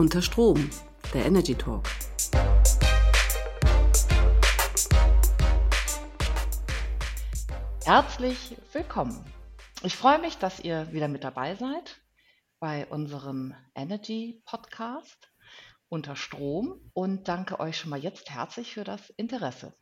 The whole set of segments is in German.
Unter Strom, der Energy Talk. Herzlich willkommen. Ich freue mich, dass ihr wieder mit dabei seid bei unserem Energy Podcast unter Strom und danke euch schon mal jetzt herzlich für das Interesse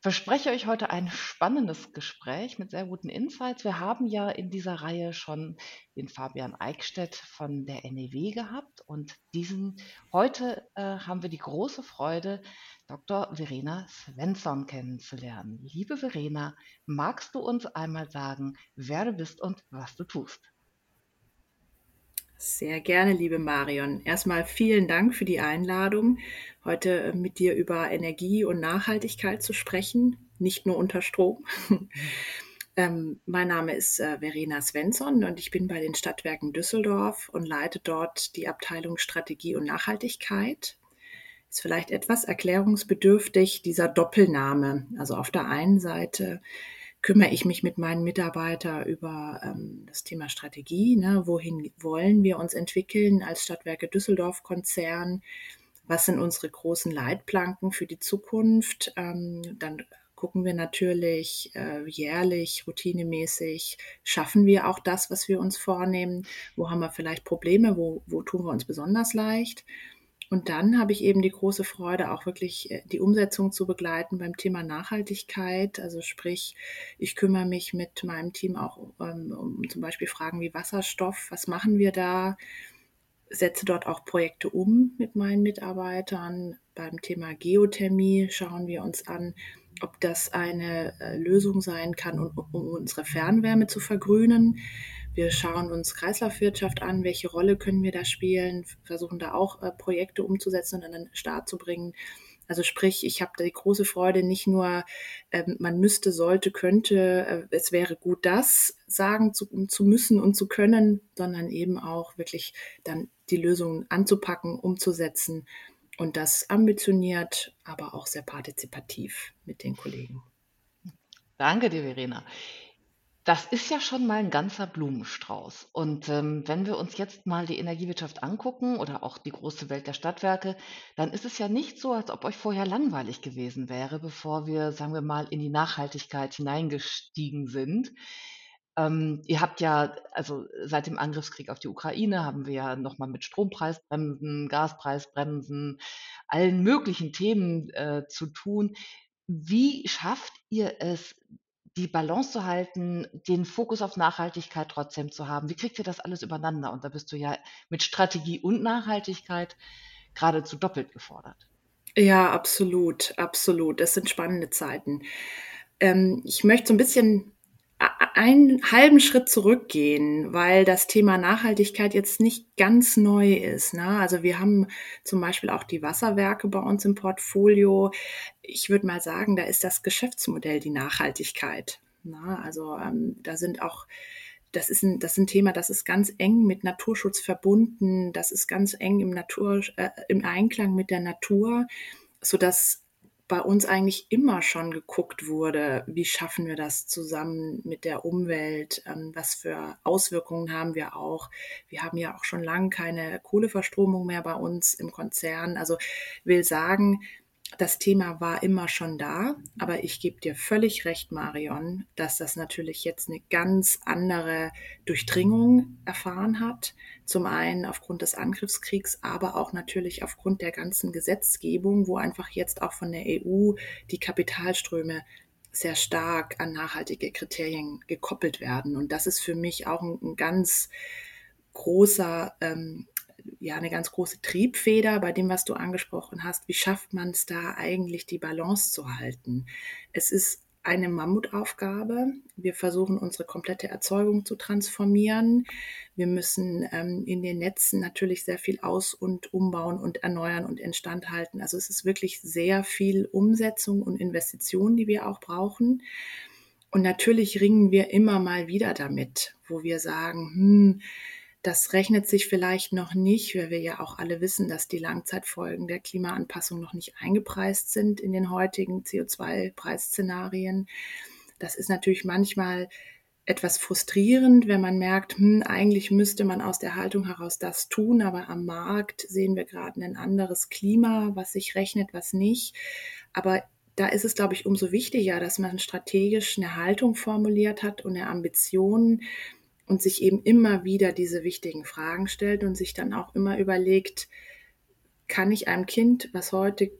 verspreche euch heute ein spannendes Gespräch mit sehr guten Insights. Wir haben ja in dieser Reihe schon den Fabian Eickstedt von der NEW gehabt und diesen heute äh, haben wir die große Freude, Dr. Verena Svensson kennenzulernen. Liebe Verena, magst du uns einmal sagen, wer du bist und was du tust? Sehr gerne, liebe Marion. Erstmal vielen Dank für die Einladung, heute äh, mit dir über Energie und Nachhaltigkeit zu sprechen, nicht nur unter Strom. ähm, mein Name ist äh, Verena Svensson und ich bin bei den Stadtwerken Düsseldorf und leite dort die Abteilung Strategie und Nachhaltigkeit. Ist vielleicht etwas erklärungsbedürftig, dieser Doppelname. Also auf der einen Seite kümmere ich mich mit meinen Mitarbeitern über ähm, das Thema Strategie. Ne? Wohin wollen wir uns entwickeln als Stadtwerke Düsseldorf Konzern? Was sind unsere großen Leitplanken für die Zukunft? Ähm, dann gucken wir natürlich äh, jährlich, routinemäßig, schaffen wir auch das, was wir uns vornehmen? Wo haben wir vielleicht Probleme? Wo, wo tun wir uns besonders leicht? Und dann habe ich eben die große Freude, auch wirklich äh, die Umsetzung zu begleiten beim Thema Nachhaltigkeit. Also sprich, ich kümmere mich mit meinem Team auch um, ähm, um zum Beispiel Fragen wie Wasserstoff. Was machen wir da? Setze dort auch Projekte um mit meinen Mitarbeitern. Beim Thema Geothermie schauen wir uns an, ob das eine äh, Lösung sein kann, um, um unsere Fernwärme zu vergrünen. Wir schauen uns Kreislaufwirtschaft an, welche Rolle können wir da spielen, versuchen da auch äh, Projekte umzusetzen und an den Start zu bringen. Also sprich, ich habe die große Freude, nicht nur ähm, man müsste, sollte, könnte, äh, es wäre gut, das sagen zu, zu müssen und zu können, sondern eben auch wirklich dann die Lösungen anzupacken, umzusetzen und das ambitioniert, aber auch sehr partizipativ mit den Kollegen. Danke dir, Verena. Das ist ja schon mal ein ganzer Blumenstrauß. Und, ähm, wenn wir uns jetzt mal die Energiewirtschaft angucken oder auch die große Welt der Stadtwerke, dann ist es ja nicht so, als ob euch vorher langweilig gewesen wäre, bevor wir, sagen wir mal, in die Nachhaltigkeit hineingestiegen sind. Ähm, ihr habt ja also, seit dem Angriffskrieg auf die Ukraine haben wir ja noch mal mit Strompreisbremsen, Gaspreisbremsen, allen möglichen Themen, äh, zu tun. Wie schafft ihr es die Balance zu halten, den Fokus auf Nachhaltigkeit trotzdem zu haben. Wie kriegt ihr das alles übereinander? Und da bist du ja mit Strategie und Nachhaltigkeit geradezu doppelt gefordert. Ja, absolut, absolut. Das sind spannende Zeiten. Ähm, ich möchte so ein bisschen einen halben Schritt zurückgehen, weil das Thema Nachhaltigkeit jetzt nicht ganz neu ist. Ne? Also wir haben zum Beispiel auch die Wasserwerke bei uns im Portfolio. Ich würde mal sagen, da ist das Geschäftsmodell die Nachhaltigkeit. Ne? Also ähm, da sind auch das ist, ein, das ist ein Thema, das ist ganz eng mit Naturschutz verbunden, das ist ganz eng im, Natur, äh, im Einklang mit der Natur, sodass bei uns eigentlich immer schon geguckt wurde, wie schaffen wir das zusammen mit der Umwelt, ähm, was für Auswirkungen haben wir auch. Wir haben ja auch schon lange keine Kohleverstromung mehr bei uns im Konzern. Also will sagen, das Thema war immer schon da, aber ich gebe dir völlig recht, Marion, dass das natürlich jetzt eine ganz andere Durchdringung erfahren hat. Zum einen aufgrund des Angriffskriegs, aber auch natürlich aufgrund der ganzen Gesetzgebung, wo einfach jetzt auch von der EU die Kapitalströme sehr stark an nachhaltige Kriterien gekoppelt werden. Und das ist für mich auch ein, ein ganz großer ähm, ja eine ganz große Triebfeder bei dem, was du angesprochen hast. Wie schafft man es da eigentlich, die Balance zu halten? Es ist eine Mammutaufgabe. Wir versuchen unsere komplette Erzeugung zu transformieren. Wir müssen ähm, in den Netzen natürlich sehr viel aus- und umbauen und erneuern und instand halten. Also es ist wirklich sehr viel Umsetzung und Investition, die wir auch brauchen. Und natürlich ringen wir immer mal wieder damit, wo wir sagen, hm, das rechnet sich vielleicht noch nicht, weil wir ja auch alle wissen, dass die Langzeitfolgen der Klimaanpassung noch nicht eingepreist sind in den heutigen CO2-Preisszenarien. Das ist natürlich manchmal etwas frustrierend, wenn man merkt, hm, eigentlich müsste man aus der Haltung heraus das tun, aber am Markt sehen wir gerade ein anderes Klima, was sich rechnet, was nicht. Aber da ist es, glaube ich, umso wichtiger, dass man strategisch eine Haltung formuliert hat und eine Ambition und sich eben immer wieder diese wichtigen Fragen stellt und sich dann auch immer überlegt, kann ich einem Kind, was heute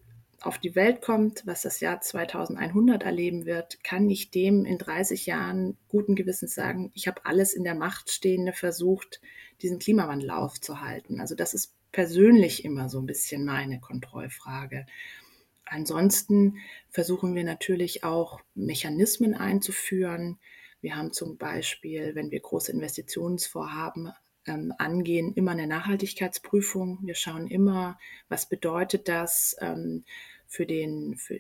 auf die Welt kommt, was das Jahr 2100 erleben wird, kann ich dem in 30 Jahren guten Gewissens sagen, ich habe alles in der Macht Stehende versucht, diesen Klimawandel aufzuhalten. Also das ist persönlich immer so ein bisschen meine Kontrollfrage. Ansonsten versuchen wir natürlich auch Mechanismen einzuführen. Wir haben zum Beispiel, wenn wir große Investitionsvorhaben ähm, angehen, immer eine Nachhaltigkeitsprüfung. Wir schauen immer, was bedeutet das ähm, für, den, für,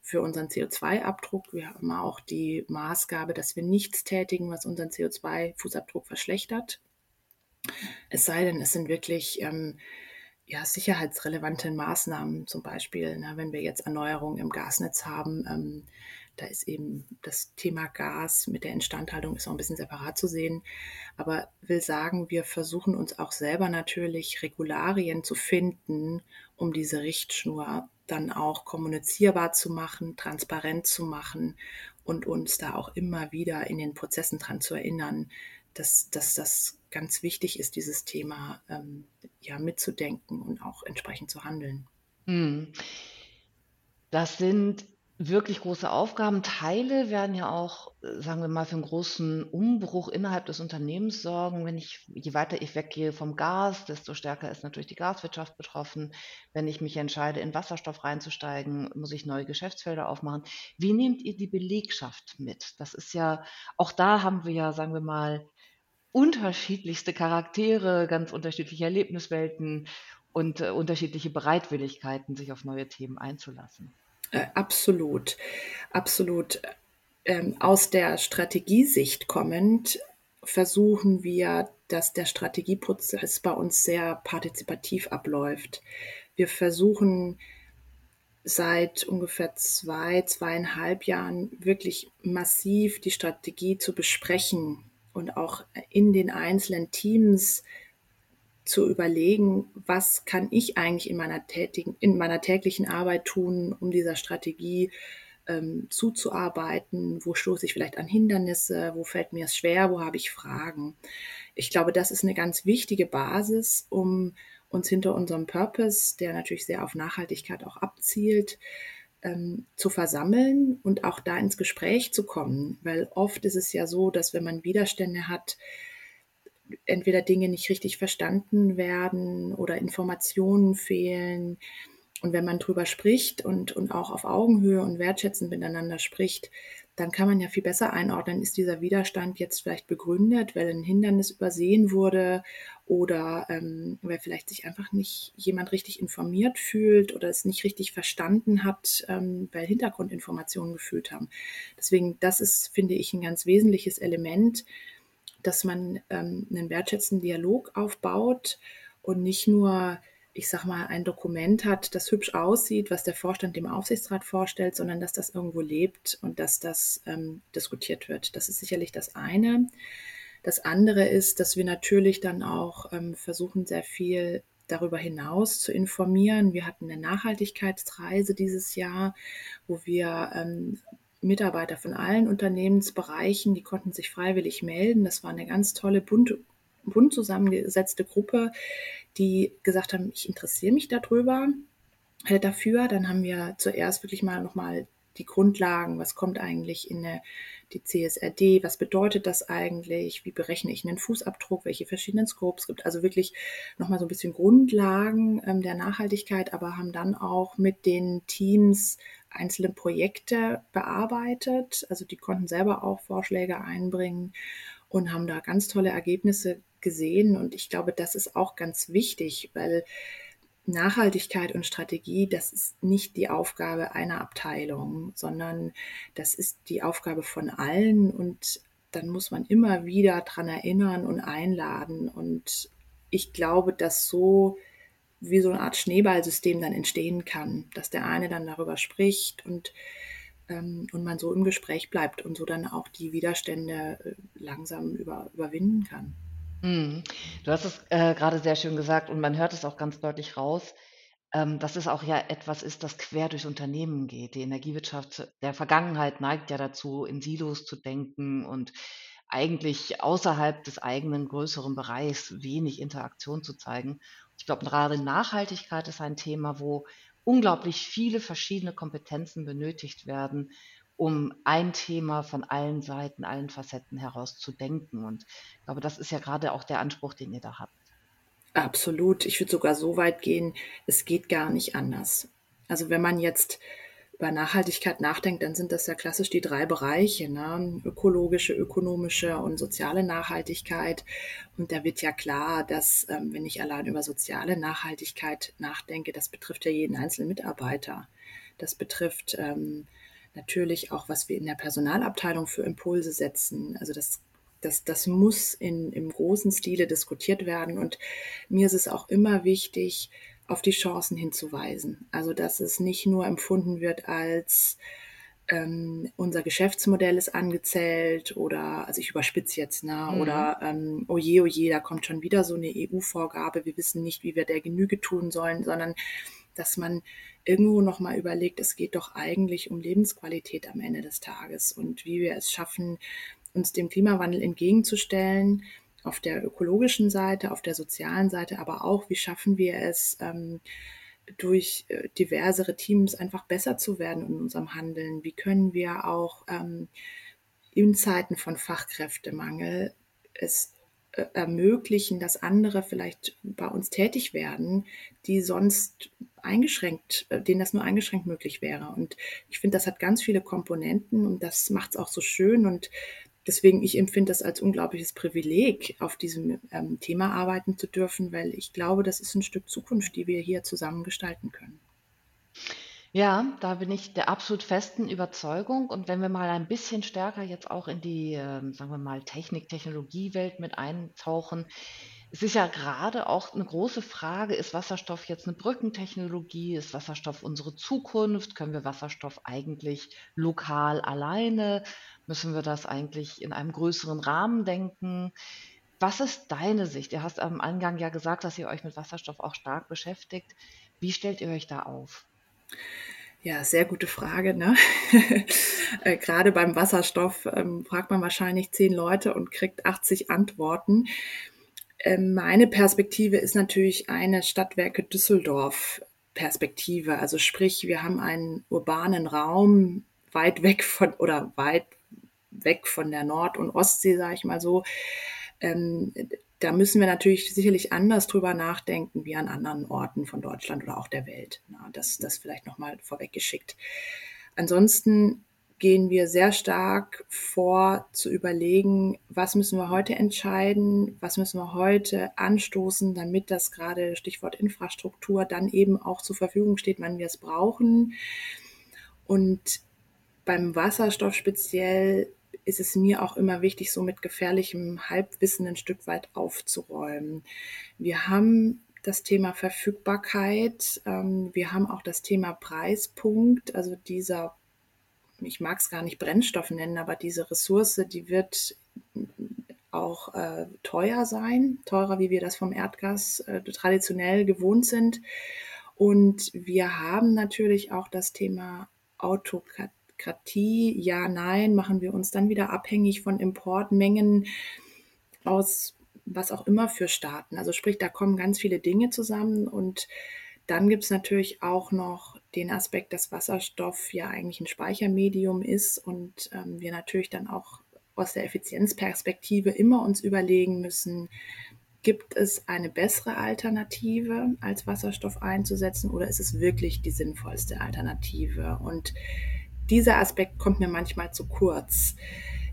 für unseren CO2-Abdruck. Wir haben auch die Maßgabe, dass wir nichts tätigen, was unseren CO2-Fußabdruck verschlechtert. Es sei denn, es sind wirklich ähm, ja, sicherheitsrelevante Maßnahmen, zum Beispiel, na, wenn wir jetzt Erneuerungen im Gasnetz haben, ähm, da ist eben das Thema Gas mit der Instandhaltung ist auch ein bisschen separat zu sehen. Aber will sagen, wir versuchen uns auch selber natürlich Regularien zu finden, um diese Richtschnur dann auch kommunizierbar zu machen, transparent zu machen und uns da auch immer wieder in den Prozessen dran zu erinnern, dass, dass das ganz wichtig ist, dieses Thema ähm, ja mitzudenken und auch entsprechend zu handeln. Hm. Das sind wirklich große Aufgaben. Teile werden ja auch, äh, sagen wir mal, für einen großen Umbruch innerhalb des Unternehmens sorgen. Wenn ich je weiter ich weggehe vom Gas, desto stärker ist natürlich die Gaswirtschaft betroffen. Wenn ich mich entscheide, in Wasserstoff reinzusteigen, muss ich neue Geschäftsfelder aufmachen. Wie nehmt ihr die Belegschaft mit? Das ist ja auch da haben wir ja, sagen wir mal, unterschiedlichste Charaktere, ganz unterschiedliche Erlebniswelten und, äh, unterschiedliche Bereitwilligkeiten, sich auf neue Themen einzulassen. Äh, absolut, absolut. Ähm, aus der Strategiesicht kommend versuchen wir, dass der Strategieprozess bei uns sehr partizipativ abläuft. Wir versuchen seit ungefähr zwei, zweieinhalb Jahren wirklich massiv die Strategie zu besprechen und auch in den einzelnen Teams zu überlegen, was kann ich eigentlich in meiner, tätigen, in meiner täglichen Arbeit tun, um dieser Strategie ähm, zuzuarbeiten, wo stoße ich vielleicht an Hindernisse, wo fällt mir es schwer, wo habe ich Fragen. Ich glaube, das ist eine ganz wichtige Basis, um uns hinter unserem Purpose, der natürlich sehr auf Nachhaltigkeit auch abzielt, ähm, zu versammeln und auch da ins Gespräch zu kommen. Weil oft ist es ja so, dass wenn man Widerstände hat, entweder Dinge nicht richtig verstanden werden oder Informationen fehlen. Und wenn man drüber spricht und, und auch auf Augenhöhe und wertschätzend miteinander spricht, dann kann man ja viel besser einordnen, ist dieser Widerstand jetzt vielleicht begründet, weil ein Hindernis übersehen wurde oder ähm, weil vielleicht sich einfach nicht jemand richtig informiert fühlt oder es nicht richtig verstanden hat, ähm, weil Hintergrundinformationen gefühlt haben. Deswegen, das ist, finde ich, ein ganz wesentliches Element, dass man ähm, einen wertschätzenden Dialog aufbaut und nicht nur, ich sag mal, ein Dokument hat, das hübsch aussieht, was der Vorstand dem Aufsichtsrat vorstellt, sondern dass das irgendwo lebt und dass das ähm, diskutiert wird. Das ist sicherlich das eine. Das andere ist, dass wir natürlich dann auch ähm, versuchen, sehr viel darüber hinaus zu informieren. Wir hatten eine Nachhaltigkeitsreise dieses Jahr, wo wir ähm, Mitarbeiter von allen Unternehmensbereichen, die konnten sich freiwillig melden. Das war eine ganz tolle, bunt, bunt zusammengesetzte Gruppe, die gesagt haben, ich interessiere mich darüber, äh, dafür. Dann haben wir zuerst wirklich mal nochmal die Grundlagen, was kommt eigentlich in eine, die CSRD, was bedeutet das eigentlich, wie berechne ich einen Fußabdruck, welche verschiedenen Scopes gibt. Also wirklich nochmal so ein bisschen Grundlagen ähm, der Nachhaltigkeit, aber haben dann auch mit den Teams einzelne Projekte bearbeitet. Also die konnten selber auch Vorschläge einbringen und haben da ganz tolle Ergebnisse gesehen. Und ich glaube, das ist auch ganz wichtig, weil Nachhaltigkeit und Strategie, das ist nicht die Aufgabe einer Abteilung, sondern das ist die Aufgabe von allen. Und dann muss man immer wieder daran erinnern und einladen. Und ich glaube, dass so wie so eine Art Schneeballsystem dann entstehen kann, dass der eine dann darüber spricht und ähm, und man so im Gespräch bleibt und so dann auch die Widerstände äh, langsam über, überwinden kann. Mhm. Du hast es äh, gerade sehr schön gesagt und man hört es auch ganz deutlich raus, ähm, dass es auch ja etwas ist, das quer durch Unternehmen geht. Die Energiewirtschaft der Vergangenheit neigt ja dazu, in Silos zu denken und eigentlich außerhalb des eigenen größeren Bereichs wenig Interaktion zu zeigen. Ich glaube, gerade Nachhaltigkeit ist ein Thema, wo unglaublich viele verschiedene Kompetenzen benötigt werden, um ein Thema von allen Seiten, allen Facetten heraus zu denken. Und ich glaube, das ist ja gerade auch der Anspruch, den ihr da habt. Absolut. Ich würde sogar so weit gehen, es geht gar nicht anders. Also wenn man jetzt über Nachhaltigkeit nachdenkt, dann sind das ja klassisch die drei Bereiche, ne? ökologische, ökonomische und soziale Nachhaltigkeit. Und da wird ja klar, dass ähm, wenn ich allein über soziale Nachhaltigkeit nachdenke, das betrifft ja jeden einzelnen Mitarbeiter. Das betrifft ähm, natürlich auch, was wir in der Personalabteilung für Impulse setzen. Also das das, das muss in, im großen Stile diskutiert werden. Und mir ist es auch immer wichtig, auf die Chancen hinzuweisen. Also dass es nicht nur empfunden wird als ähm, unser Geschäftsmodell ist angezählt oder, also ich überspitze jetzt, ne? Mhm. oder ähm, oje, oje, da kommt schon wieder so eine EU-Vorgabe, wir wissen nicht, wie wir der Genüge tun sollen, sondern dass man irgendwo nochmal überlegt, es geht doch eigentlich um Lebensqualität am Ende des Tages und wie wir es schaffen, uns dem Klimawandel entgegenzustellen, auf der ökologischen Seite, auf der sozialen Seite, aber auch, wie schaffen wir es, ähm, durch äh, diversere Teams einfach besser zu werden in unserem Handeln? Wie können wir auch ähm, in Zeiten von Fachkräftemangel es äh, ermöglichen, dass andere vielleicht bei uns tätig werden, die sonst eingeschränkt, äh, denen das nur eingeschränkt möglich wäre. Und ich finde, das hat ganz viele Komponenten und das macht es auch so schön. Und deswegen, ich empfinde das als unglaubliches Privileg, auf diesem ähm, Thema arbeiten zu dürfen, weil ich glaube, das ist ein Stück Zukunft, die wir hier zusammen gestalten können. Ja, da bin ich der absolut festen Überzeugung. Und wenn wir mal ein bisschen stärker jetzt auch in die, ähm, sagen wir mal, Technik-Technologiewelt mit eintauchen, es ist ja gerade auch eine große Frage, ist Wasserstoff jetzt eine Brückentechnologie? Ist Wasserstoff unsere Zukunft? Können wir Wasserstoff eigentlich lokal alleine? Müssen wir das eigentlich in einem größeren Rahmen denken? Was ist deine Sicht? Ihr hast am Anfang ja gesagt, dass ihr euch mit Wasserstoff auch stark beschäftigt. Wie stellt ihr euch da auf? Ja, sehr gute Frage. Ne? Äh, gerade beim Wasserstoff ähm, fragt man wahrscheinlich zehn Leute und kriegt 80 Antworten. Ähm, meine Perspektive ist natürlich eine Stadtwerke Düsseldorf Perspektive. Also sprich, wir haben einen urbanen Raum weit weg von oder weit weg von der Nord- und Ostsee, sage ich mal so. Ähm, da müssen wir natürlich sicherlich anders drüber nachdenken wie an anderen Orten von Deutschland oder auch der Welt. Na, das, das vielleicht nochmal vorweggeschickt. Ansonsten gehen wir sehr stark vor zu überlegen, was müssen wir heute entscheiden, was müssen wir heute anstoßen, damit das gerade Stichwort Infrastruktur dann eben auch zur Verfügung steht, wann wir es brauchen. Und beim Wasserstoff speziell ist es mir auch immer wichtig, so mit gefährlichem Halbwissen ein Stück weit aufzuräumen. Wir haben das Thema Verfügbarkeit, ähm, wir haben auch das Thema Preispunkt, also dieser ich mag es gar nicht Brennstoff nennen, aber diese Ressource, die wird auch äh, teuer sein, teurer, wie wir das vom Erdgas äh, traditionell gewohnt sind. Und wir haben natürlich auch das Thema Autokratie. Ja, nein, machen wir uns dann wieder abhängig von Importmengen aus was auch immer für Staaten. Also sprich, da kommen ganz viele Dinge zusammen und dann gibt es natürlich auch noch den Aspekt, dass Wasserstoff ja eigentlich ein Speichermedium ist und ähm, wir natürlich dann auch aus der Effizienzperspektive immer uns überlegen müssen, gibt es eine bessere Alternative als Wasserstoff einzusetzen oder ist es wirklich die sinnvollste Alternative? Und dieser Aspekt kommt mir manchmal zu kurz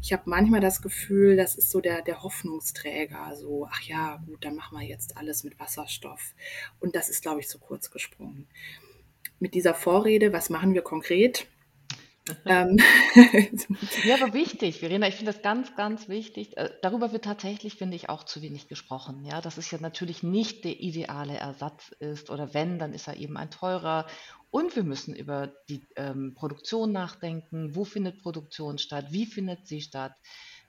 ich habe manchmal das Gefühl, das ist so der, der Hoffnungsträger, so, ach ja, gut, dann machen wir jetzt alles mit Wasserstoff. Und das ist, glaube ich, zu kurz gesprungen. Mit dieser Vorrede, was machen wir konkret? Ähm. Ja, aber wichtig, Verena, ich finde das ganz, ganz wichtig. Äh, darüber wird tatsächlich, finde ich, auch zu wenig gesprochen. Ja, dass es ja natürlich nicht der ideale Ersatz ist oder wenn, dann ist er eben ein teurer. Und wir müssen über die ähm, Produktion nachdenken. Wo findet Produktion statt? Wie findet sie statt?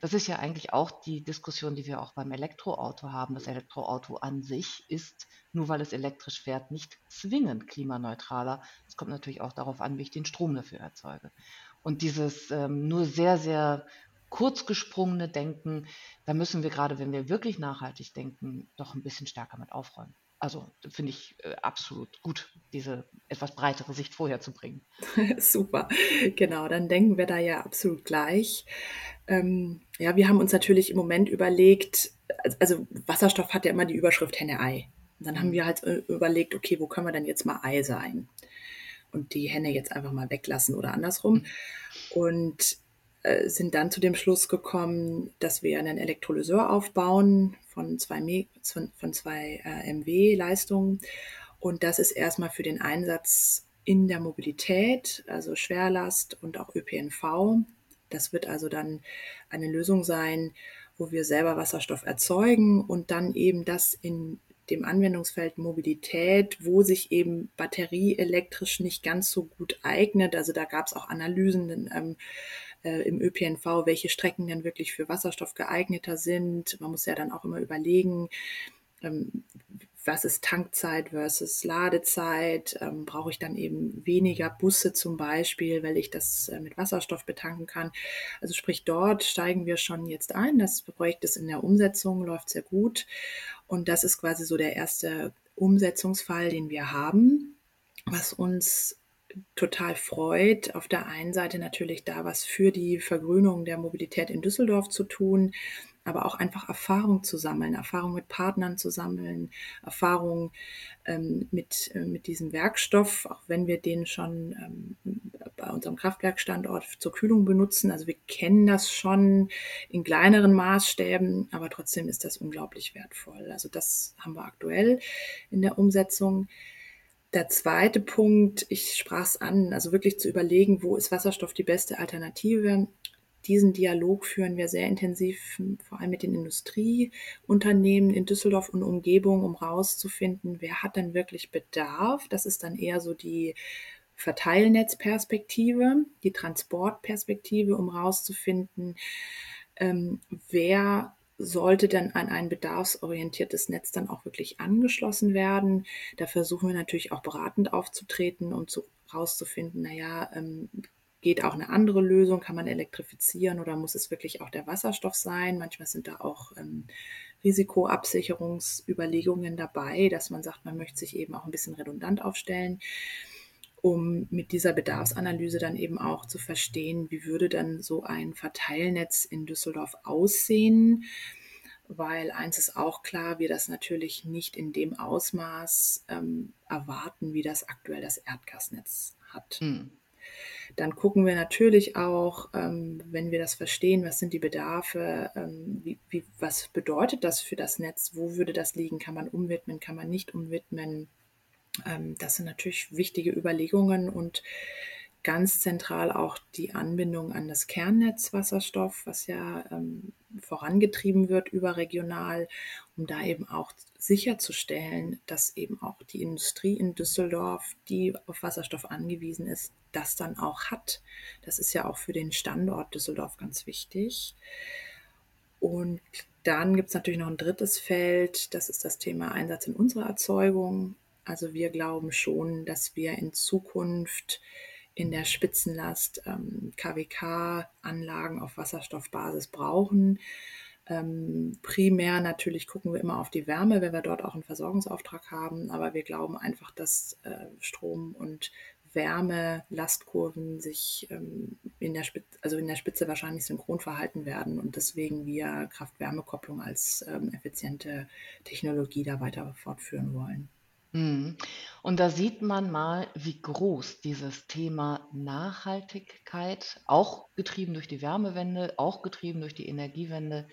Das ist ja eigentlich auch die Diskussion, die wir auch beim Elektroauto haben. Das Elektroauto an sich ist, nur weil es elektrisch fährt, nicht zwingend klimaneutraler. Es kommt natürlich auch darauf an, wie ich den Strom dafür erzeuge. Und dieses ähm, nur sehr, sehr kurzgesprungene Denken, da müssen wir gerade, wenn wir wirklich nachhaltig denken, doch ein bisschen stärker mit aufräumen. Also finde ich äh, absolut gut, diese etwas breitere Sicht vorher zu bringen. Super, genau, dann denken wir da ja absolut gleich. Ähm, ja, wir haben uns natürlich im Moment überlegt, also Wasserstoff hat ja immer die Überschrift Henne-Ei. Dann haben mhm. wir halt äh, überlegt, okay, wo können wir denn jetzt mal Ei sein? Und die Henne jetzt einfach mal weglassen oder andersrum. Mhm. Und äh, sind dann zu dem Schluss gekommen, dass wir einen Elektrolyseur aufbauen von zwei, von zwei äh, MW Leistungen. Und das ist erstmal für den Einsatz in der Mobilität, also Schwerlast und auch ÖPNV. Das wird also dann eine Lösung sein, wo wir selber Wasserstoff erzeugen und dann eben das in dem Anwendungsfeld Mobilität, wo sich eben Batterie elektrisch nicht ganz so gut eignet. Also da gab es auch Analysen ähm, äh, im ÖPNV, welche Strecken denn wirklich für Wasserstoff geeigneter sind. Man muss ja dann auch immer überlegen, ähm, was ist Tankzeit versus Ladezeit? Ähm, brauche ich dann eben weniger Busse zum Beispiel, weil ich das äh, mit Wasserstoff betanken kann? Also sprich, dort steigen wir schon jetzt ein. Das Projekt ist in der Umsetzung, läuft sehr gut. Und das ist quasi so der erste Umsetzungsfall, den wir haben, was uns total freut, auf der einen Seite natürlich da was für die Vergrünung der Mobilität in Düsseldorf zu tun, aber auch einfach Erfahrung zu sammeln, Erfahrung mit Partnern zu sammeln, Erfahrung ähm, mit, äh, mit diesem Werkstoff, auch wenn wir den schon ähm, bei unserem Kraftwerkstandort zur Kühlung benutzen. Also wir kennen das schon in kleineren Maßstäben, aber trotzdem ist das unglaublich wertvoll. Also das haben wir aktuell in der Umsetzung. Der zweite Punkt, ich sprach es an, also wirklich zu überlegen, wo ist Wasserstoff die beste Alternative diesen Dialog führen wir sehr intensiv, vor allem mit den Industrieunternehmen in Düsseldorf und Umgebung, um rauszufinden, wer hat denn wirklich Bedarf. Das ist dann eher so die Verteilnetzperspektive, die Transportperspektive, um rauszufinden, ähm, wer sollte dann an ein bedarfsorientiertes Netz dann auch wirklich angeschlossen werden. Da versuchen wir natürlich auch beratend aufzutreten, um zu, rauszufinden, naja, ähm, geht auch eine andere Lösung? Kann man elektrifizieren oder muss es wirklich auch der Wasserstoff sein? Manchmal sind da auch ähm, Risikoabsicherungsüberlegungen dabei, dass man sagt, man möchte sich eben auch ein bisschen redundant aufstellen, um mit dieser Bedarfsanalyse dann eben auch zu verstehen, wie würde dann so ein Verteilnetz in Düsseldorf aussehen? Weil eins ist auch klar, wir das natürlich nicht in dem Ausmaß ähm, erwarten, wie das aktuell das Erdgasnetz hat. Mhm. Dann gucken wir natürlich auch, ähm, wenn wir das verstehen, was sind die Bedarfe, ähm, wie, wie, was bedeutet das für das Netz, wo würde das liegen, kann man umwidmen, kann man nicht umwidmen. Ähm, das sind natürlich wichtige Überlegungen und ganz zentral auch die Anbindung an das Kernnetz Wasserstoff, was ja ähm, vorangetrieben wird überregional, um da eben auch sicherzustellen, dass eben auch die Industrie in Düsseldorf, die auf Wasserstoff angewiesen ist, das dann auch hat. Das ist ja auch für den Standort Düsseldorf ganz wichtig. Und dann gibt es natürlich noch ein drittes Feld, das ist das Thema Einsatz in unserer Erzeugung. Also wir glauben schon, dass wir in Zukunft in der Spitzenlast ähm, KWK-Anlagen auf Wasserstoffbasis brauchen. Ähm, primär natürlich gucken wir immer auf die Wärme, wenn wir dort auch einen Versorgungsauftrag haben, aber wir glauben einfach, dass äh, Strom und Wärme-Lastkurven sich ähm, in, der Spitze, also in der Spitze wahrscheinlich synchron verhalten werden und deswegen wir Kraft-Wärme-Kopplung als ähm, effiziente Technologie da weiter fortführen wollen. Mhm. Und da sieht man mal, wie groß dieses Thema Nachhaltigkeit, auch getrieben durch die Wärmewende, auch getrieben durch die Energiewende,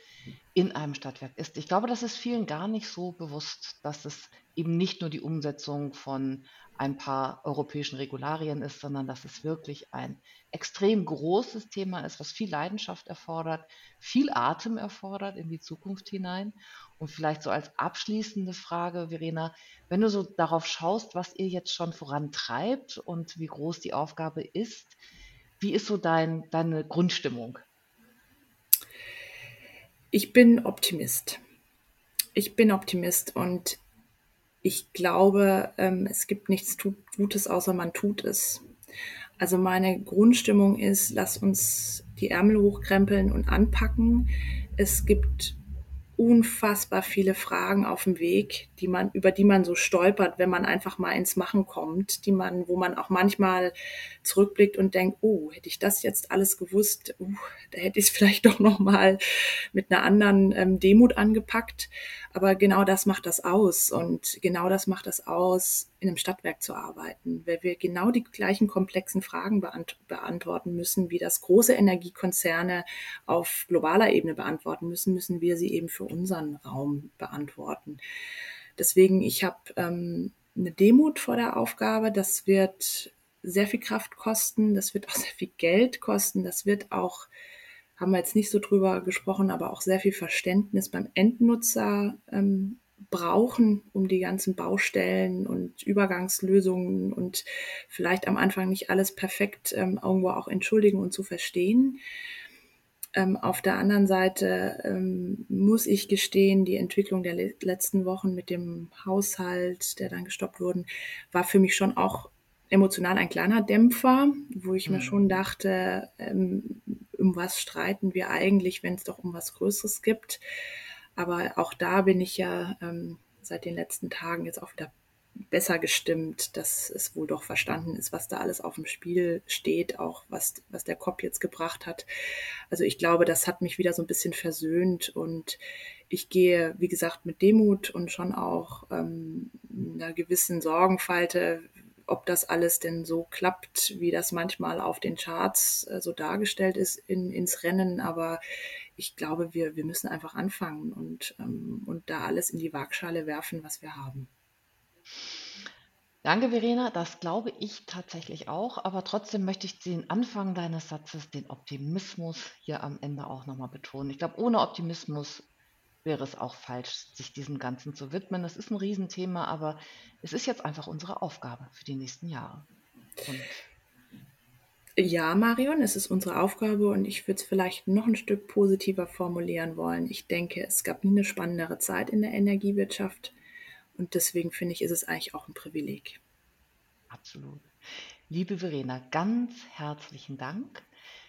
in einem Stadtwerk ist. Ich glaube, das ist vielen gar nicht so bewusst, dass es eben nicht nur die Umsetzung von ein paar europäischen Regularien ist, sondern dass es wirklich ein extrem großes Thema ist, was viel Leidenschaft erfordert, viel Atem erfordert in die Zukunft hinein. Und vielleicht so als abschließende Frage, Verena, wenn du so darauf schaust, was ihr jetzt schon vorantreibt und wie groß die Aufgabe ist, wie ist so dein, deine Grundstimmung? Ich bin Optimist. Ich bin Optimist und ich glaube, ähm, es gibt nichts Gutes, außer man tut es. Also meine Grundstimmung ist, lass uns die Ärmel hochkrempeln und anpacken. Es gibt unfassbar viele Fragen auf dem Weg, die man, über die man so stolpert, wenn man einfach mal ins Machen kommt, die man, wo man auch manchmal zurückblickt und denkt, oh, hätte ich das jetzt alles gewusst, uh, da hätte ich es vielleicht doch noch mal mit einer anderen ähm, Demut angepackt. Aber genau das macht das aus und genau das macht das aus, in einem Stadtwerk zu arbeiten, weil wir genau die gleichen komplexen Fragen beant beantworten müssen, wie das große Energiekonzerne auf globaler Ebene beantworten müssen, müssen wir sie eben für unseren Raum beantworten. Deswegen, ich habe ähm, eine Demut vor der Aufgabe. Das wird sehr viel Kraft kosten, das wird auch sehr viel Geld kosten, das wird auch haben wir jetzt nicht so drüber gesprochen, aber auch sehr viel Verständnis beim Endnutzer ähm, brauchen, um die ganzen Baustellen und Übergangslösungen und vielleicht am Anfang nicht alles perfekt ähm, irgendwo auch entschuldigen und zu verstehen. Ähm, auf der anderen Seite ähm, muss ich gestehen, die Entwicklung der le letzten Wochen mit dem Haushalt, der dann gestoppt wurden, war für mich schon auch emotional ein kleiner Dämpfer, wo ich mhm. mir schon dachte, ähm, um was streiten wir eigentlich, wenn es doch um was Größeres gibt. Aber auch da bin ich ja ähm, seit den letzten Tagen jetzt auch wieder besser gestimmt, dass es wohl doch verstanden ist, was da alles auf dem Spiel steht, auch was, was der Kopf jetzt gebracht hat. Also ich glaube, das hat mich wieder so ein bisschen versöhnt und ich gehe, wie gesagt, mit Demut und schon auch ähm, einer gewissen Sorgenfalte ob das alles denn so klappt, wie das manchmal auf den Charts äh, so dargestellt ist, in, ins Rennen. Aber ich glaube, wir, wir müssen einfach anfangen und, ähm, und da alles in die Waagschale werfen, was wir haben. Danke, Verena. Das glaube ich tatsächlich auch. Aber trotzdem möchte ich den Anfang deines Satzes, den Optimismus hier am Ende auch nochmal betonen. Ich glaube, ohne Optimismus wäre es auch falsch, sich diesem Ganzen zu widmen. Das ist ein Riesenthema, aber es ist jetzt einfach unsere Aufgabe für die nächsten Jahre. Und ja, Marion, es ist unsere Aufgabe und ich würde es vielleicht noch ein Stück positiver formulieren wollen. Ich denke, es gab nie eine spannendere Zeit in der Energiewirtschaft und deswegen finde ich, ist es eigentlich auch ein Privileg. Absolut. Liebe Verena, ganz herzlichen Dank.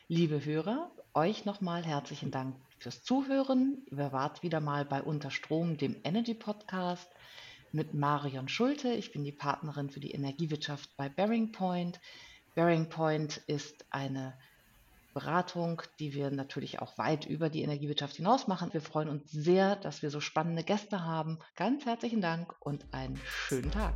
Liebe Hörer, euch nochmal herzlichen Dank fürs Zuhören. Ihr wart wieder mal bei Unterstrom, dem Energy Podcast mit Marion Schulte. Ich bin die Partnerin für die Energiewirtschaft bei Bearing Point. Bearing Point ist eine Beratung, die wir natürlich auch weit über die Energiewirtschaft hinaus machen. Wir freuen uns sehr, dass wir so spannende Gäste haben. Ganz herzlichen Dank und einen schönen Tag.